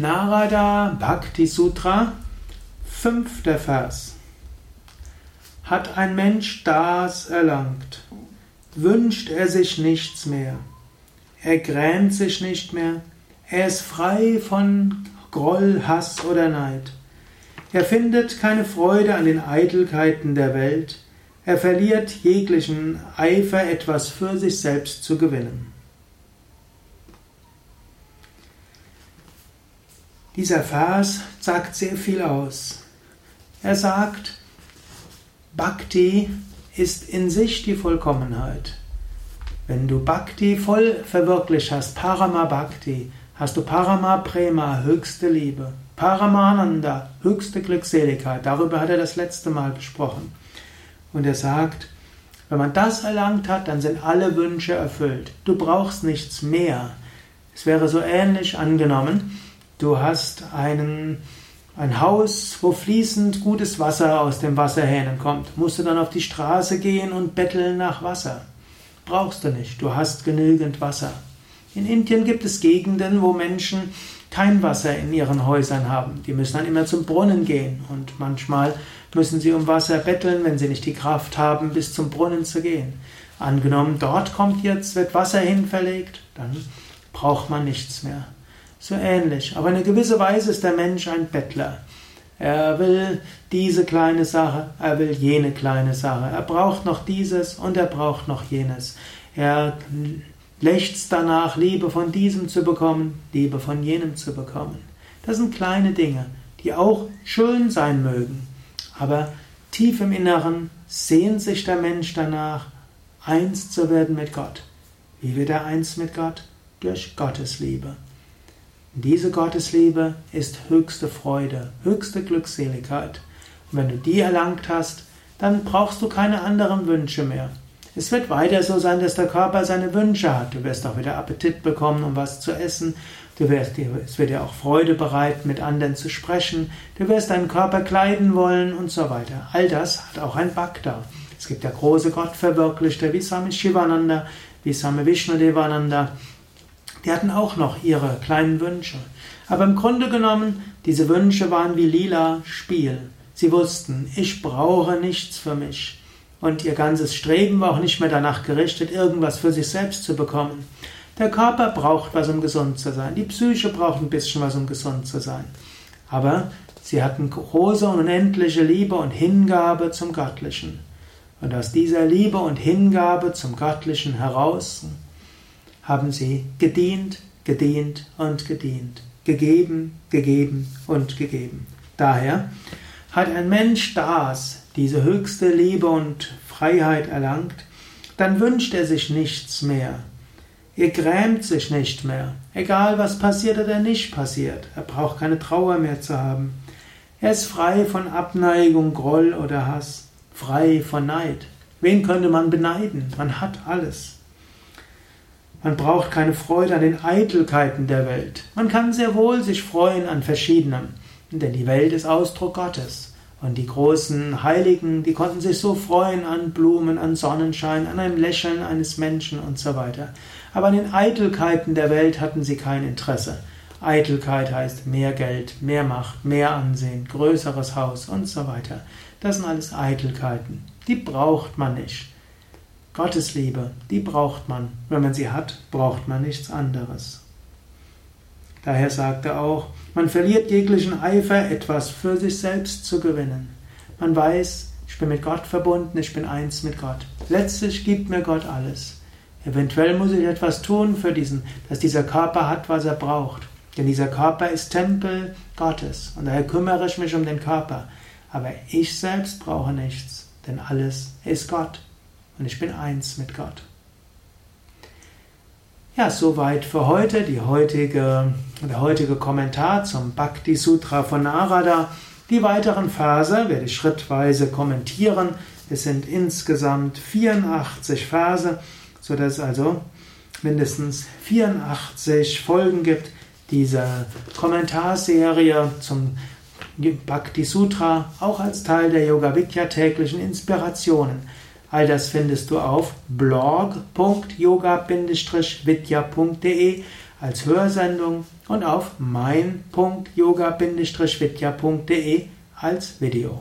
Narada Bhakti Sutra, fünfter Vers. Hat ein Mensch das erlangt, wünscht er sich nichts mehr, er grämt sich nicht mehr, er ist frei von Groll, Hass oder Neid. Er findet keine Freude an den Eitelkeiten der Welt, er verliert jeglichen Eifer, etwas für sich selbst zu gewinnen. Dieser Vers sagt sehr viel aus. Er sagt, Bhakti ist in sich die Vollkommenheit. Wenn du Bhakti voll verwirklicht hast, Parama Bhakti, hast du Parama Prema, höchste Liebe, Paramananda, höchste Glückseligkeit. Darüber hat er das letzte Mal gesprochen. Und er sagt, wenn man das erlangt hat, dann sind alle Wünsche erfüllt. Du brauchst nichts mehr. Es wäre so ähnlich angenommen, Du hast einen, ein Haus, wo fließend gutes Wasser aus dem Wasserhähnen kommt. Musst du dann auf die Straße gehen und betteln nach Wasser? Brauchst du nicht. Du hast genügend Wasser. In Indien gibt es Gegenden, wo Menschen kein Wasser in ihren Häusern haben. Die müssen dann immer zum Brunnen gehen und manchmal müssen sie um Wasser betteln, wenn sie nicht die Kraft haben, bis zum Brunnen zu gehen. Angenommen, dort kommt jetzt, wird Wasser hinverlegt, dann braucht man nichts mehr so ähnlich. Aber in einer Weise ist der Mensch ein Bettler. Er will diese kleine Sache, er will jene kleine Sache. Er braucht noch dieses und er braucht noch jenes. Er lechzt danach, Liebe von diesem zu bekommen, Liebe von jenem zu bekommen. Das sind kleine Dinge, die auch schön sein mögen. Aber tief im Inneren sehnt sich der Mensch danach, eins zu werden mit Gott. Wie wird er eins mit Gott? Durch Gottes Liebe. Diese Gottesliebe ist höchste Freude, höchste Glückseligkeit. Und wenn du die erlangt hast, dann brauchst du keine anderen Wünsche mehr. Es wird weiter so sein, dass der Körper seine Wünsche hat. Du wirst auch wieder Appetit bekommen, um was zu essen. Du wirst, es wird dir auch Freude bereiten, mit anderen zu sprechen. Du wirst deinen Körper kleiden wollen und so weiter. All das hat auch ein Bhakta. Es gibt ja große Gottverwirklichte wie Swami Shivananda, wie Swami Vishnudevananda, die hatten auch noch ihre kleinen Wünsche. Aber im Grunde genommen, diese Wünsche waren wie lila Spiel. Sie wussten, ich brauche nichts für mich. Und ihr ganzes Streben war auch nicht mehr danach gerichtet, irgendwas für sich selbst zu bekommen. Der Körper braucht was, um gesund zu sein. Die Psyche braucht ein bisschen was, um gesund zu sein. Aber sie hatten große und unendliche Liebe und Hingabe zum Göttlichen. Und aus dieser Liebe und Hingabe zum Göttlichen heraus haben sie gedient, gedient und gedient, gegeben, gegeben und gegeben. Daher hat ein Mensch das, diese höchste Liebe und Freiheit erlangt, dann wünscht er sich nichts mehr. Er grämt sich nicht mehr, egal was passiert oder nicht passiert. Er braucht keine Trauer mehr zu haben. Er ist frei von Abneigung, Groll oder Hass, frei von Neid. Wen könnte man beneiden? Man hat alles. Man braucht keine Freude an den Eitelkeiten der Welt. Man kann sehr wohl sich freuen an verschiedenem, denn die Welt ist Ausdruck Gottes. Und die großen Heiligen, die konnten sich so freuen an Blumen, an Sonnenschein, an einem Lächeln eines Menschen und so weiter. Aber an den Eitelkeiten der Welt hatten sie kein Interesse. Eitelkeit heißt mehr Geld, mehr Macht, mehr Ansehen, größeres Haus und so weiter. Das sind alles Eitelkeiten. Die braucht man nicht. Gottes Liebe, die braucht man. Wenn man sie hat, braucht man nichts anderes. Daher sagt er auch, man verliert jeglichen Eifer, etwas für sich selbst zu gewinnen. Man weiß, ich bin mit Gott verbunden, ich bin eins mit Gott. Letztlich gibt mir Gott alles. Eventuell muss ich etwas tun für diesen, dass dieser Körper hat, was er braucht. Denn dieser Körper ist Tempel Gottes und daher kümmere ich mich um den Körper. Aber ich selbst brauche nichts, denn alles ist Gott und ich bin eins mit Gott. Ja, soweit für heute die heutige, der heutige Kommentar zum Bhakti Sutra von Narada. Die weiteren Verse werde ich schrittweise kommentieren. Es sind insgesamt 84 Verse, sodass es also mindestens 84 Folgen gibt dieser Kommentarserie zum Bhakti Sutra, auch als Teil der Yoga Vidya täglichen Inspirationen. All das findest du auf blog.yoga-vidya.de, als Hörsendung und auf mein.yoga-vidya.de als Video.